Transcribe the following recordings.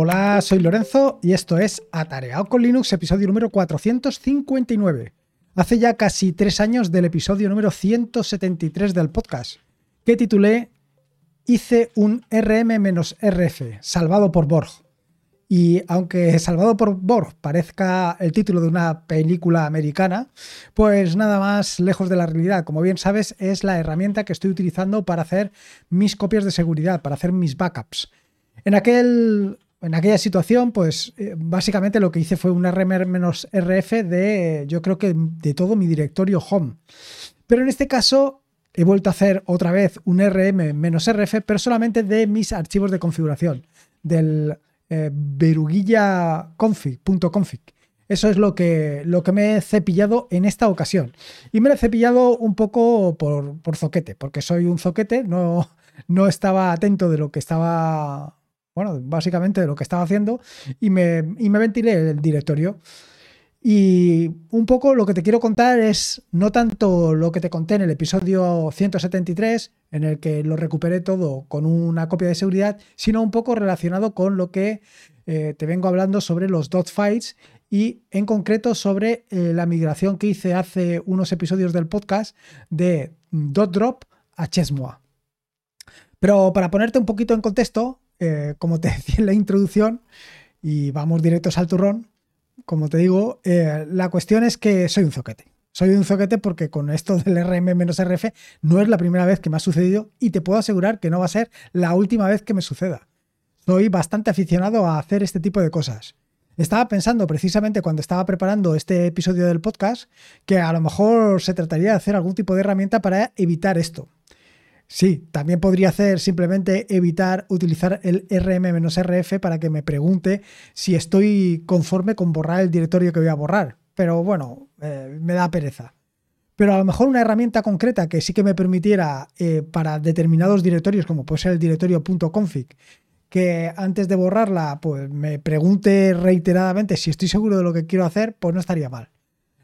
Hola, soy Lorenzo y esto es Atareado con Linux, episodio número 459. Hace ya casi tres años del episodio número 173 del podcast, que titulé Hice un RM-RF, salvado por Borg. Y aunque Salvado por Borg parezca el título de una película americana, pues nada más lejos de la realidad. Como bien sabes, es la herramienta que estoy utilizando para hacer mis copias de seguridad, para hacer mis backups. En aquel en aquella situación, pues eh, básicamente lo que hice fue un RM-RF de, yo creo que de todo mi directorio home. Pero en este caso he vuelto a hacer otra vez un RM-RF, pero solamente de mis archivos de configuración, del eh, beruguilla.config. Eso es lo que, lo que me he cepillado en esta ocasión. Y me lo he cepillado un poco por, por zoquete, porque soy un zoquete, no, no estaba atento de lo que estaba bueno, básicamente lo que estaba haciendo y me, me ventilé el directorio. Y un poco lo que te quiero contar es no tanto lo que te conté en el episodio 173, en el que lo recuperé todo con una copia de seguridad, sino un poco relacionado con lo que eh, te vengo hablando sobre los dot files y en concreto sobre eh, la migración que hice hace unos episodios del podcast de dot drop a Chesmoa. Pero para ponerte un poquito en contexto, eh, como te decía en la introducción, y vamos directos al turrón, como te digo, eh, la cuestión es que soy un zoquete. Soy un zoquete porque con esto del RM-RF no es la primera vez que me ha sucedido y te puedo asegurar que no va a ser la última vez que me suceda. Soy bastante aficionado a hacer este tipo de cosas. Estaba pensando precisamente cuando estaba preparando este episodio del podcast que a lo mejor se trataría de hacer algún tipo de herramienta para evitar esto. Sí, también podría hacer simplemente evitar utilizar el rm-rf para que me pregunte si estoy conforme con borrar el directorio que voy a borrar. Pero bueno, eh, me da pereza. Pero a lo mejor una herramienta concreta que sí que me permitiera eh, para determinados directorios, como puede ser el directorio .config, que antes de borrarla pues me pregunte reiteradamente si estoy seguro de lo que quiero hacer, pues no estaría mal.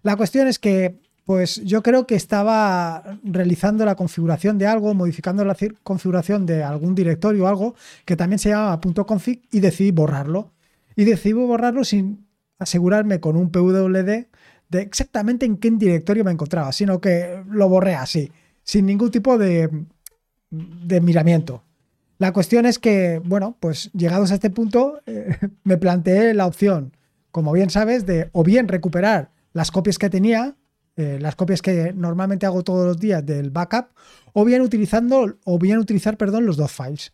La cuestión es que pues yo creo que estaba realizando la configuración de algo, modificando la configuración de algún directorio o algo que también se llamaba .config y decidí borrarlo. Y decidí borrarlo sin asegurarme con un PWD de exactamente en qué directorio me encontraba, sino que lo borré así, sin ningún tipo de, miramiento. La cuestión es que, bueno, pues llegados a este punto, eh, me planteé la opción, como bien sabes, de o bien recuperar las copias que tenía eh, las copias que normalmente hago todos los días del backup, o bien utilizando, o bien utilizar, perdón, los dos files.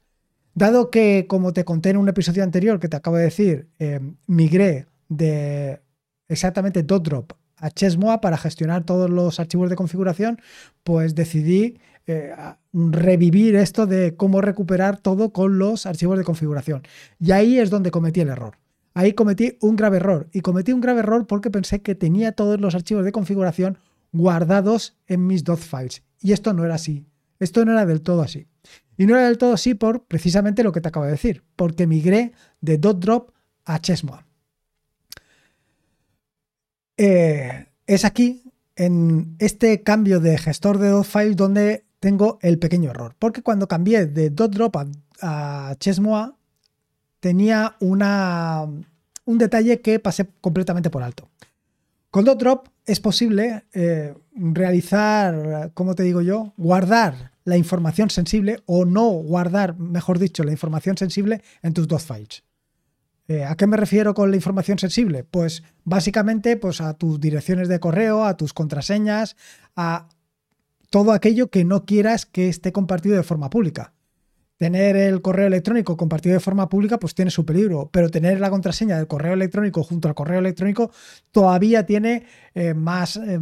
Dado que, como te conté en un episodio anterior que te acabo de decir, eh, migré de exactamente .drop a Chesmoa para gestionar todos los archivos de configuración, pues decidí eh, revivir esto de cómo recuperar todo con los archivos de configuración. Y ahí es donde cometí el error. Ahí cometí un grave error. Y cometí un grave error porque pensé que tenía todos los archivos de configuración guardados en mis dot files. Y esto no era así. Esto no era del todo así. Y no era del todo así por precisamente lo que te acabo de decir, porque migré de .drop a Chesmoa. Eh, es aquí, en este cambio de gestor de dot files, donde tengo el pequeño error. Porque cuando cambié de .drop a, a tenía un detalle que pasé completamente por alto. Con DotDrop es posible eh, realizar, como te digo yo, guardar la información sensible o no guardar, mejor dicho, la información sensible en tus dot files. Eh, ¿A qué me refiero con la información sensible? Pues básicamente pues a tus direcciones de correo, a tus contraseñas, a todo aquello que no quieras que esté compartido de forma pública tener el correo electrónico compartido de forma pública, pues tiene su peligro, pero tener la contraseña del correo electrónico junto al correo electrónico todavía tiene eh, más, eh,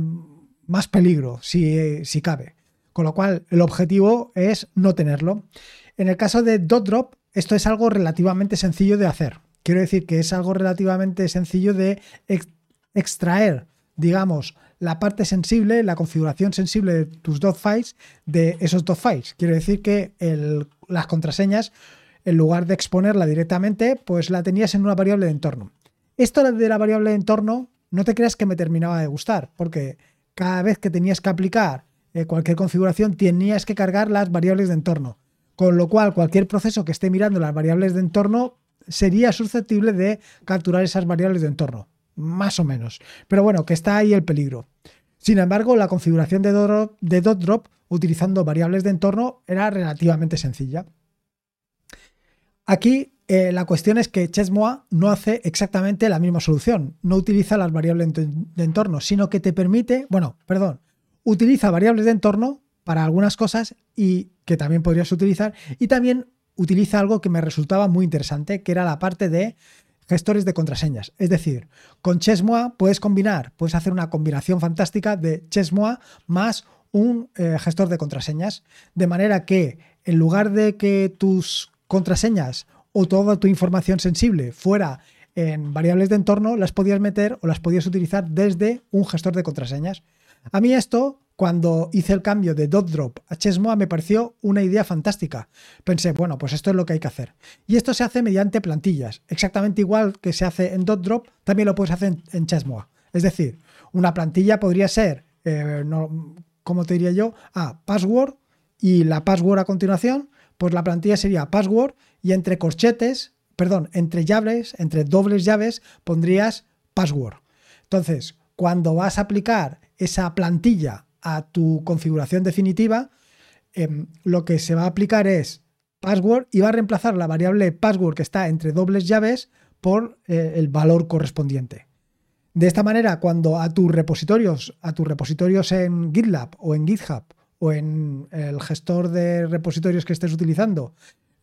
más peligro, si, si, cabe. Con lo cual, el objetivo es no tenerlo. En el caso de DotDrop, esto es algo relativamente sencillo de hacer. Quiero decir que es algo relativamente sencillo de extraer, digamos, la parte sensible, la configuración sensible de tus dot files de esos dot files. Quiero decir que las contraseñas, en lugar de exponerla directamente, pues la tenías en una variable de entorno. Esto de la variable de entorno, no te creas que me terminaba de gustar, porque cada vez que tenías que aplicar eh, cualquier configuración, tenías que cargar las variables de entorno. Con lo cual, cualquier proceso que esté mirando las variables de entorno sería susceptible de capturar esas variables de entorno, más o menos. Pero bueno, que está ahí el peligro. Sin embargo, la configuración de dot drop utilizando variables de entorno era relativamente sencilla. Aquí eh, la cuestión es que Chessmoa no hace exactamente la misma solución. No utiliza las variables de entorno, sino que te permite, bueno, perdón, utiliza variables de entorno para algunas cosas y que también podrías utilizar y también utiliza algo que me resultaba muy interesante, que era la parte de gestores de contraseñas. Es decir, con Chessmoa puedes combinar, puedes hacer una combinación fantástica de Chessmoa más un eh, gestor de contraseñas, de manera que en lugar de que tus contraseñas o toda tu información sensible fuera en variables de entorno, las podías meter o las podías utilizar desde un gestor de contraseñas. A mí esto, cuando hice el cambio de DotDrop a Chessmoa, me pareció una idea fantástica. Pensé, bueno, pues esto es lo que hay que hacer. Y esto se hace mediante plantillas. Exactamente igual que se hace en DotDrop, también lo puedes hacer en, Chessmoa. Es decir, una plantilla podría ser, eh, ¿cómo te diría yo? Ah, password y la password a continuación, pues la plantilla sería password y entre corchetes, perdón, entre llaves, entre dobles llaves, pondrías password. Entonces, cuando vas a aplicar esa plantilla a tu configuración definitiva, em, lo que se va a aplicar es password y va a reemplazar la variable password que está entre dobles llaves por eh, el valor correspondiente. De esta manera, cuando a tus repositorios, a tus repositorios en GitLab o en GitHub o en el gestor de repositorios que estés utilizando,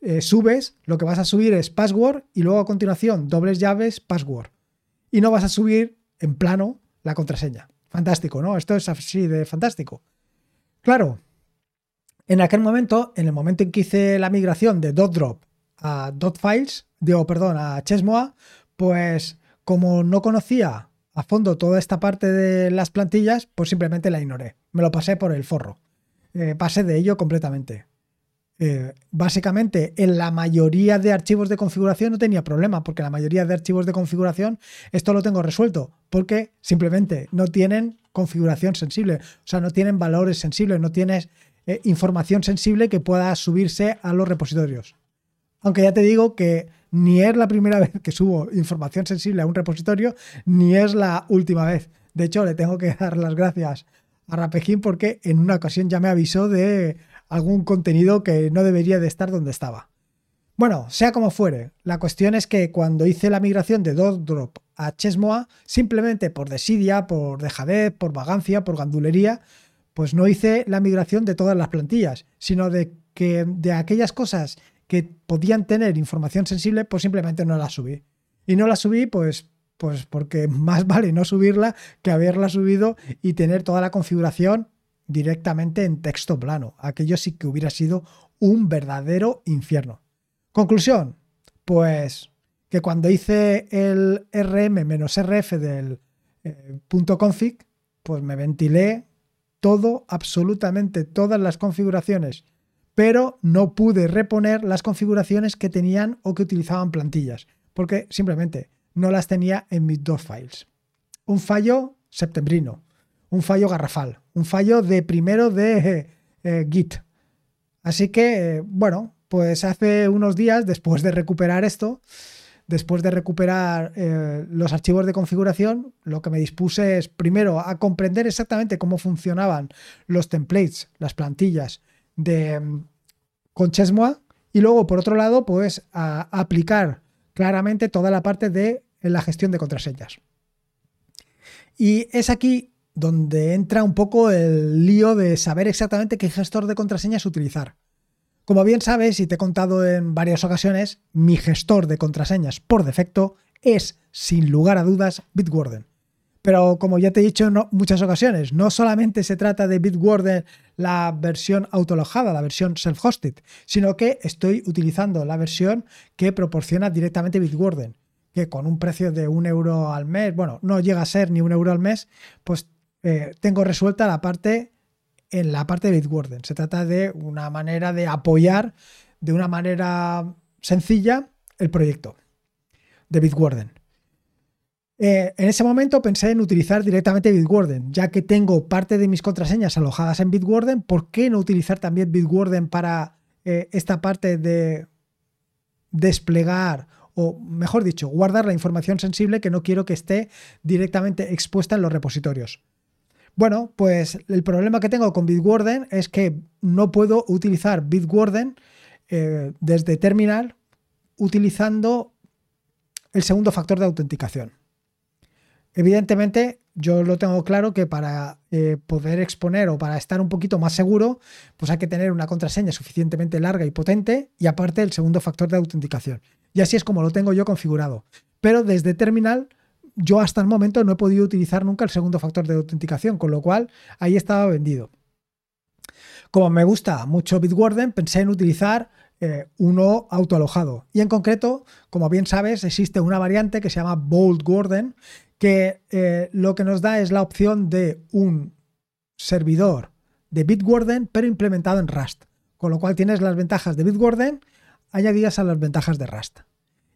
eh, subes, lo que vas a subir es password y luego a continuación dobles llaves, password. Y no vas a subir en plano la contraseña. Fantástico, ¿no? Esto es así de fantástico. Claro, en aquel momento, en el momento en que hice la migración de .drop a .files, digo, perdón, a Chessmoa, pues como no conocía a fondo toda esta parte de las plantillas, pues simplemente la ignoré. Me lo pasé por el forro. Eh, pasé de ello completamente. Eh, básicamente, en la mayoría de archivos de configuración no tenía problema, porque la mayoría de archivos de configuración esto lo tengo resuelto, porque simplemente no tienen configuración sensible, o sea, no tienen valores sensibles, no tienes eh, información sensible que pueda subirse a los repositorios. Aunque ya te digo que ni es la primera vez que subo información sensible a un repositorio, ni es la última vez. De hecho, le tengo que dar las gracias a Rapejín porque en una ocasión ya me avisó de algún contenido que no debería de estar donde estaba. Bueno, sea como fuere, la cuestión es que cuando hice la migración de DotDrop a Chessmoa, simplemente por desidia, por dejadez, por vagancia, por gandulería, pues no hice la migración de todas las plantillas, sino de que de aquellas cosas que podían tener información sensible, pues simplemente no la subí. Y no la subí, pues, pues porque más vale no subirla que haberla subido y tener toda la configuración directamente en texto plano. Aquello sí que hubiera sido un verdadero infierno. Conclusión, pues que cuando hice el rm-rf del eh, punto .config, pues me ventilé todo, absolutamente todas las configuraciones pero no pude reponer las configuraciones que tenían o que utilizaban plantillas, porque simplemente no las tenía en mis dos files. Un fallo septembrino, un fallo garrafal, un fallo de primero de eh, Git. Así que, bueno, pues hace unos días, después de recuperar esto, después de recuperar eh, los archivos de configuración, lo que me dispuse es primero a comprender exactamente cómo funcionaban los templates, las plantillas de, con Chessmoa y luego, por otro lado, pues a aplicar claramente toda la parte de la gestión de contraseñas. Y es aquí donde entra un poco el lío de saber exactamente qué gestor de contraseñas utilizar. Como bien sabes y te he contado en varias ocasiones, mi gestor de contraseñas por defecto es, sin lugar a dudas, Bitwarden. Pero como ya te he dicho en muchas ocasiones, no solamente se trata de Bitwarden la versión autolojada, la versión self-hosted, sino que estoy utilizando la versión que proporciona directamente Bitwarden, que con un precio de un euro al mes, bueno, no llega a ser ni un euro al mes, pues eh, tengo resuelta la parte en la parte de Bitwarden. Se trata de una manera de apoyar de una manera sencilla el proyecto de Bitwarden. Eh, en ese momento pensé en utilizar directamente Bitwarden, ya que tengo parte de mis contraseñas alojadas en Bitwarden, ¿por qué no utilizar también Bitwarden para eh, esta parte de desplegar o mejor dicho, guardar la información sensible que no quiero que esté directamente expuesta en los repositorios. Bueno, pues el problema que tengo con Bitwarden es que no puedo utilizar Bitwarden eh, desde terminal utilizando el segundo factor de autenticación. Evidentemente, yo lo tengo claro que para eh, poder exponer o para estar un poquito más seguro, pues hay que tener una contraseña suficientemente larga y potente y aparte el segundo factor de autenticación. Y así es como lo tengo yo configurado. Pero desde terminal, yo hasta el momento no he podido utilizar nunca el segundo factor de autenticación, con lo cual ahí estaba vendido. Como me gusta mucho Bitwarden, pensé en utilizar eh, uno autoalojado. Y en concreto, como bien sabes, existe una variante que se llama Bold Warden, que eh, lo que nos da es la opción de un servidor de Bitwarden, pero implementado en Rust. Con lo cual tienes las ventajas de Bitwarden añadidas a las ventajas de Rust.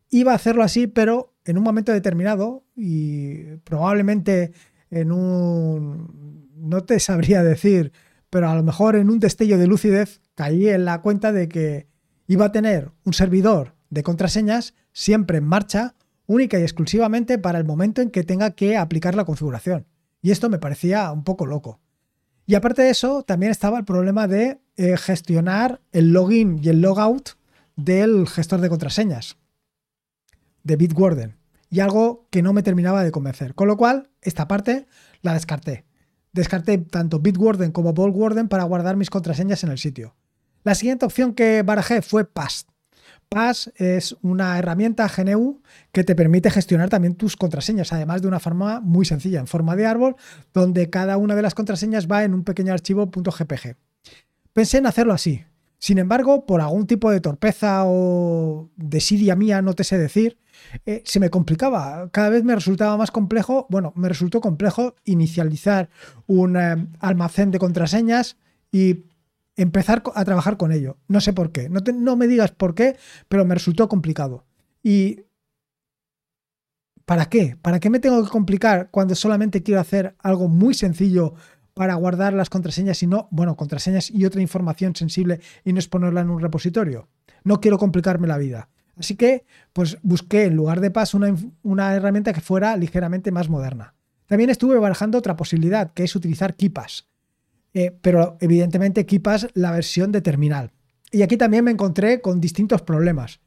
Iba a hacerlo así, pero en un momento determinado y probablemente en un... no te sabría decir, pero a lo mejor en un destello de lucidez caí en la cuenta de que iba a tener un servidor de contraseñas siempre en marcha única y exclusivamente para el momento en que tenga que aplicar la configuración. Y esto me parecía un poco loco. Y aparte de eso, también estaba el problema de eh, gestionar el login y el logout del gestor de contraseñas de Bitwarden. Y algo que no me terminaba de convencer. Con lo cual, esta parte la descarté. Descarté tanto Bitwarden como Boltwarden para guardar mis contraseñas en el sitio. La siguiente opción que barajé fue Past. Pass es una herramienta GNU que te permite gestionar también tus contraseñas, además de una forma muy sencilla, en forma de árbol, donde cada una de las contraseñas va en un pequeño archivo .gpg. Pensé en hacerlo así. Sin embargo, por algún tipo de torpeza o desidia mía, no te sé decir, eh, se me complicaba. Cada vez me resultaba más complejo, bueno, me resultó complejo inicializar un eh, almacén de contraseñas y empezar a trabajar con ello. No sé por qué. No, no me digas por qué, pero me resultó complicado. Y ¿Para qué? ¿Para qué me tengo que complicar cuando solamente quiero hacer algo muy sencillo para guardar las contraseñas y no, bueno, contraseñas y otra información sensible y no exponerla en un repositorio? No quiero complicarme la vida. Así que, pues busqué en lugar de PAS una, una herramienta que fuera ligeramente más moderna. También estuve barajando otra posibilidad, que es utilizar KeePass. Eh, pero evidentemente equipas la versión de terminal. Y aquí también me encontré con distintos problemas.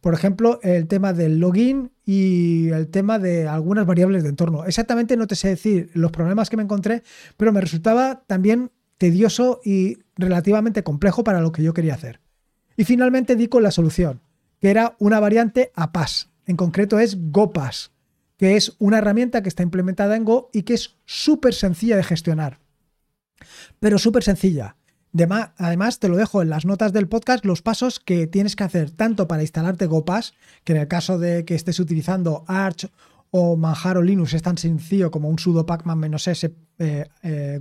Por ejemplo, el tema del login y el tema de algunas variables de entorno. Exactamente no te sé decir los problemas que me encontré, pero me resultaba también tedioso y relativamente complejo para lo que yo quería hacer. Y finalmente di con la solución, que era una variante APAS. En concreto es GoPass, que es una herramienta que está implementada en Go y que es súper sencilla de gestionar pero súper sencilla. Además, te lo dejo en las notas del podcast los pasos que tienes que hacer tanto para instalarte GoPass, que en el caso de que estés utilizando Arch o Manjaro Linux es tan sencillo como un sudo pacman -s eh, eh,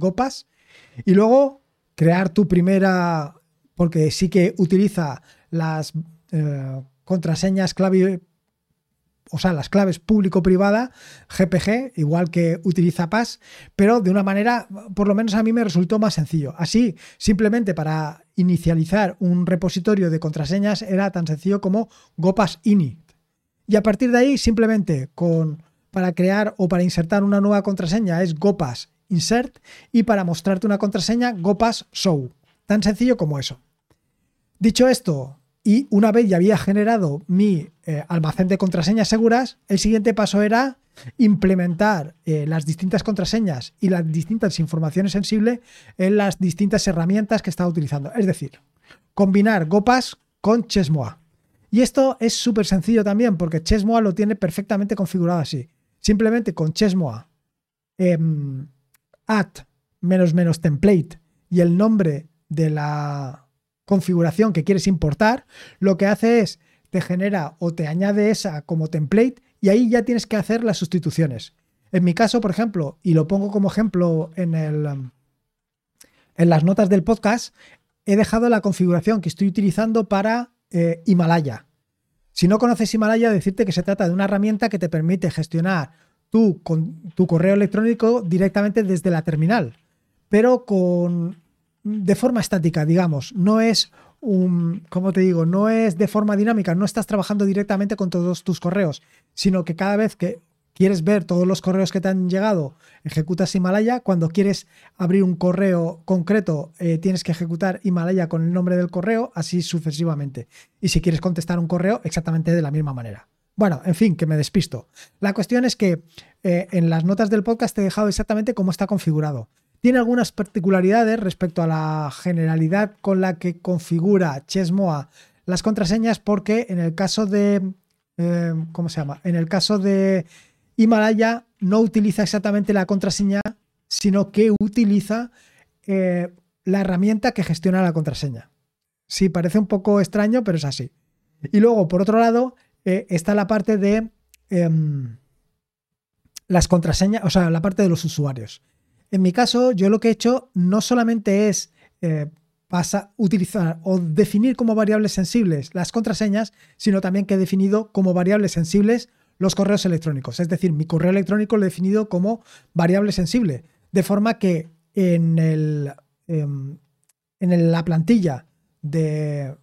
y luego crear tu primera, porque sí que utiliza las eh, contraseñas clave o sea, las claves público-privada, GPG, igual que utiliza PAS, pero de una manera, por lo menos a mí me resultó más sencillo. Así, simplemente para inicializar un repositorio de contraseñas era tan sencillo como GoPass init. Y a partir de ahí, simplemente con, para crear o para insertar una nueva contraseña es GoPass insert y para mostrarte una contraseña GoPass show. Tan sencillo como eso. Dicho esto, y una vez ya había generado mi eh, almacén de contraseñas seguras, el siguiente paso era implementar eh, las distintas contraseñas y las distintas informaciones sensibles en las distintas herramientas que estaba utilizando. Es decir, combinar GoPass con Chessmoa. Y esto es súper sencillo también porque Chessmoa lo tiene perfectamente configurado así. Simplemente con Chessmoa em, add menos menos template y el nombre de la configuración que quieres importar, lo que hace es te genera o te añade esa como template y ahí ya tienes que hacer las sustituciones. En mi caso, por ejemplo, y lo pongo como ejemplo en, el, en las notas del podcast, he dejado la configuración que estoy utilizando para eh, Himalaya. Si no conoces Himalaya, decirte que se trata de una herramienta que te permite gestionar con, tu correo electrónico directamente desde la terminal, pero con de forma estática, digamos. No es un, ¿cómo te digo? No es de forma dinámica, no estás trabajando directamente con todos tus correos, sino que cada vez que quieres ver todos los correos que te han llegado, ejecutas Himalaya. Cuando quieres abrir un correo concreto, eh, tienes que ejecutar Himalaya con el nombre del correo, así sucesivamente. Y si quieres contestar un correo, exactamente de la misma manera. Bueno, en fin, que me despisto. La cuestión es que eh, en las notas del podcast te he dejado exactamente cómo está configurado. Tiene algunas particularidades respecto a la generalidad con la que configura Chesmoa las contraseñas, porque en el caso de. Eh, ¿Cómo se llama? En el caso de Himalaya no utiliza exactamente la contraseña, sino que utiliza eh, la herramienta que gestiona la contraseña. Sí, parece un poco extraño, pero es así. Y luego, por otro lado, eh, está la parte de em, las contraseñas, o sea, la parte de los usuarios. En mi caso, yo lo que he hecho no solamente es eh, utilizar o definir como variables sensibles las contraseñas, sino también que he definido como variables sensibles los correos electrónicos. Es decir, mi correo electrónico lo he definido como variable sensible, de forma que en, em, la plantilla de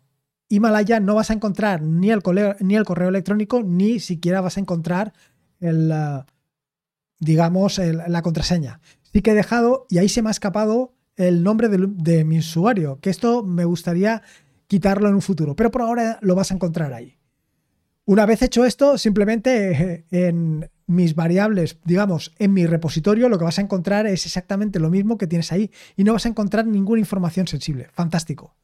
Himalaya no vas a encontrar ni el, correo, ni el correo electrónico, ni siquiera vas a encontrar digamos, la contraseña. Sí que he dejado, y ahí se me ha escapado el nombre de, de mi usuario, que esto me gustaría quitarlo en un futuro, pero por ahora lo vas a encontrar ahí. Una vez hecho esto, simplemente eh, en mis variables, digamos, en mi repositorio, lo que vas a encontrar es exactamente lo mismo que tienes ahí y no vas a encontrar ninguna información sensible. Fantástico.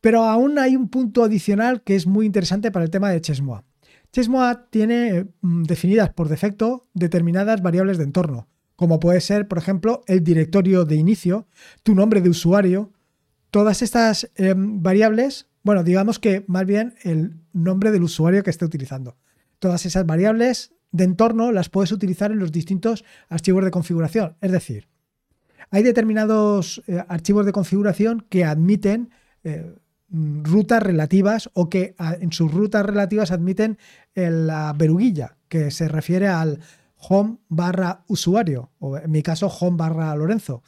Pero aún hay un punto adicional que es muy interesante para el tema de Chesmoa. Chesmoa tiene mm, definidas por defecto determinadas variables de entorno, como puede ser, por ejemplo, el directorio de inicio, tu nombre de usuario. Todas estas em, variables bueno, digamos que más bien el nombre del usuario que esté utilizando. Todas esas variables de entorno las puedes utilizar en los distintos archivos de configuración. Es decir, hay determinados eh, archivos de configuración que admiten eh, rutas relativas o que en sus rutas relativas admiten la veruguilla, que se refiere al home barra usuario, o en mi caso home barra Lorenzo.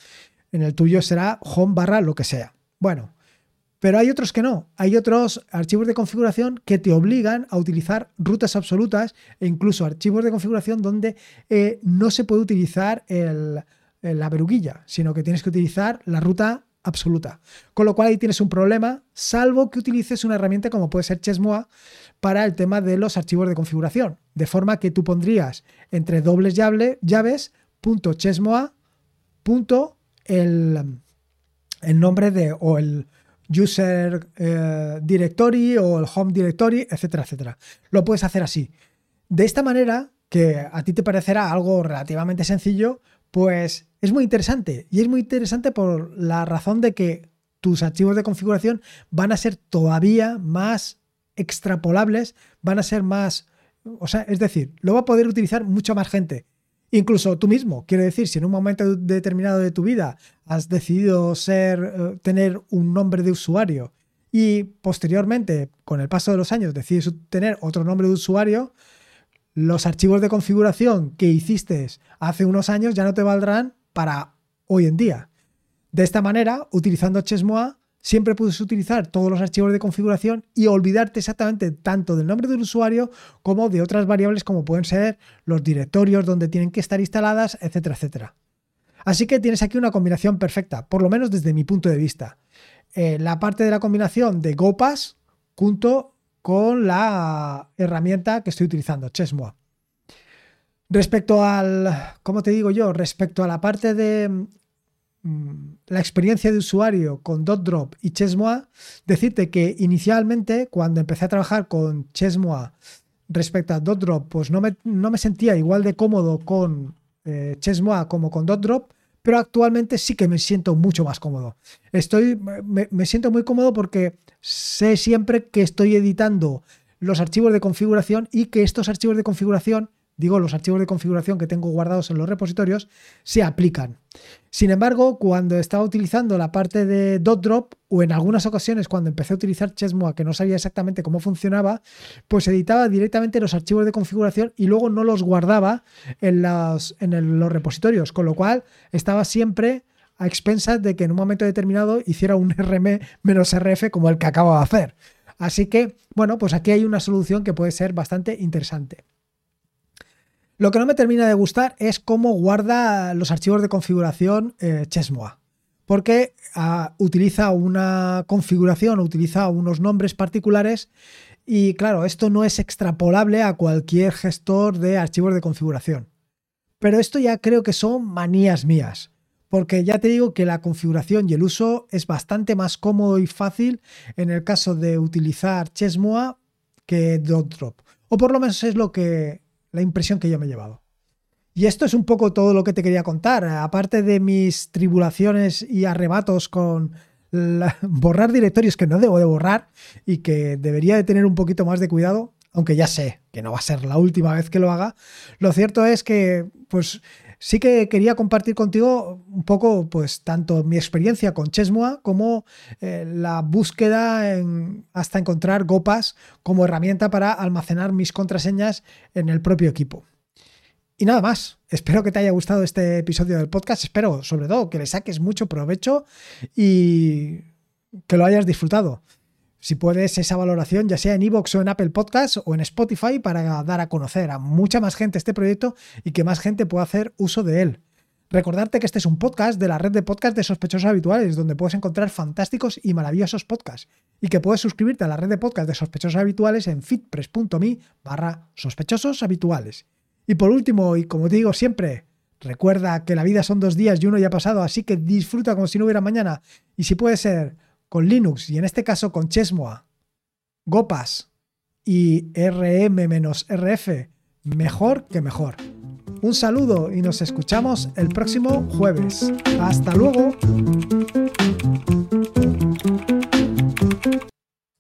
En el tuyo será home barra lo que sea. Bueno, pero hay otros que no. Hay otros archivos de configuración que te obligan a utilizar rutas absolutas e incluso archivos de configuración donde eh, no se puede utilizar la veruguilla, sino que tienes que utilizar la ruta absoluta. Con lo cual ahí tienes un problema, salvo que utilices una herramienta como puede ser Chesmoa para el tema de los archivos de configuración. De forma que tú pondrías entre dobles llaves punto chesmoa punto el, el nombre de o el user eh, directory o el home directory, etcétera, etcétera. Lo puedes hacer así. De esta manera, que a ti te parecerá algo relativamente sencillo, pues es muy interesante. Y es muy interesante por la razón de que tus archivos de configuración van a ser todavía más extrapolables, van a ser más, o sea, es decir, lo va a poder utilizar mucha más gente. Incluso tú mismo, quiero decir, si en un momento determinado de tu vida has decidido ser, eh, tener un nombre de usuario y posteriormente, con el paso de los años, decides tener otro nombre de usuario, los archivos de configuración que hiciste hace unos años ya no te valdrán para hoy en día. De esta manera, utilizando Chesmoa, siempre puedes utilizar todos los archivos de configuración y olvidarte exactamente tanto del nombre del usuario como de otras variables como pueden ser los directorios donde tienen que estar instaladas, etcétera, etcétera. Así que tienes aquí una combinación perfecta, por lo menos desde mi punto de vista. Eh, la parte de la combinación de GoPass junto con la herramienta que estoy utilizando, Chesmoa. Respecto al, ¿cómo te digo yo? Respecto a la parte de la experiencia de usuario con DotDrop y Chesmoa, decirte que inicialmente cuando empecé a trabajar con Chesmoa respecto a DotDrop, pues no me, no me sentía igual de cómodo con eh, como con DotDrop, pero actualmente sí que me siento mucho más cómodo. Estoy, me siento muy cómodo porque sé siempre que estoy editando los archivos de configuración y que estos archivos de configuración digo, los archivos de configuración que tengo guardados en los repositorios, se aplican. Sin embargo, cuando estaba utilizando la parte de .drop o en algunas ocasiones cuando empecé a utilizar Chesmoa que no sabía exactamente cómo funcionaba, pues editaba directamente los archivos de configuración y luego no los guardaba en los, repositorios, con lo cual estaba siempre a expensas de que en un momento determinado hiciera un RM menos RF como el que acabo de hacer. Así que, bueno, pues aquí hay una solución que puede ser bastante interesante. Lo que no me termina de gustar es cómo guarda los archivos de configuración eh, Chesmoa. Porque ah, utiliza una configuración, utiliza unos nombres particulares y claro, esto no es extrapolable a cualquier gestor de archivos de configuración. Pero esto ya creo que son manías mías. Porque ya te digo que la configuración y el uso es bastante más cómodo y fácil en el caso de utilizar Chesmoa que Drop. O por lo menos es lo que la impresión que yo me he llevado. Y esto es un poco todo lo que te quería contar. Aparte de mis tribulaciones y arrebatos con borrar directorios que no debo de borrar y que debería de tener un poquito más de cuidado, aunque ya sé que no va a ser la última vez que lo haga, lo cierto es que pues sí que quería compartir contigo un poco pues tanto mi experiencia con Chesmoa como eh, la búsqueda hasta encontrar Gopas como herramienta para almacenar mis contraseñas en el propio equipo. Y nada más, espero que te haya gustado este episodio del podcast, espero sobre todo que le saques mucho provecho y que lo hayas disfrutado. Si puedes esa valoración, ya sea en iVoox o en Apple Podcasts o en Spotify, para dar a conocer a mucha más gente este proyecto y que más gente pueda hacer uso de él. Recordarte que este es un podcast de la red de podcast de sospechosos habituales, donde puedes encontrar fantásticos y maravillosos podcasts. Y que puedes suscribirte a la red de podcast de sospechosos habituales en fitpress.me barra sospechosos habituales. Y por último, y como te digo siempre, recuerda que la vida son dos días y uno ya ha pasado, así que disfruta como si no hubiera mañana. Y si puede ser con Linux, y en este caso con Chesmoa, Gopas y RM-RF, mejor que mejor. Un saludo y nos escuchamos el próximo jueves. Hasta luego.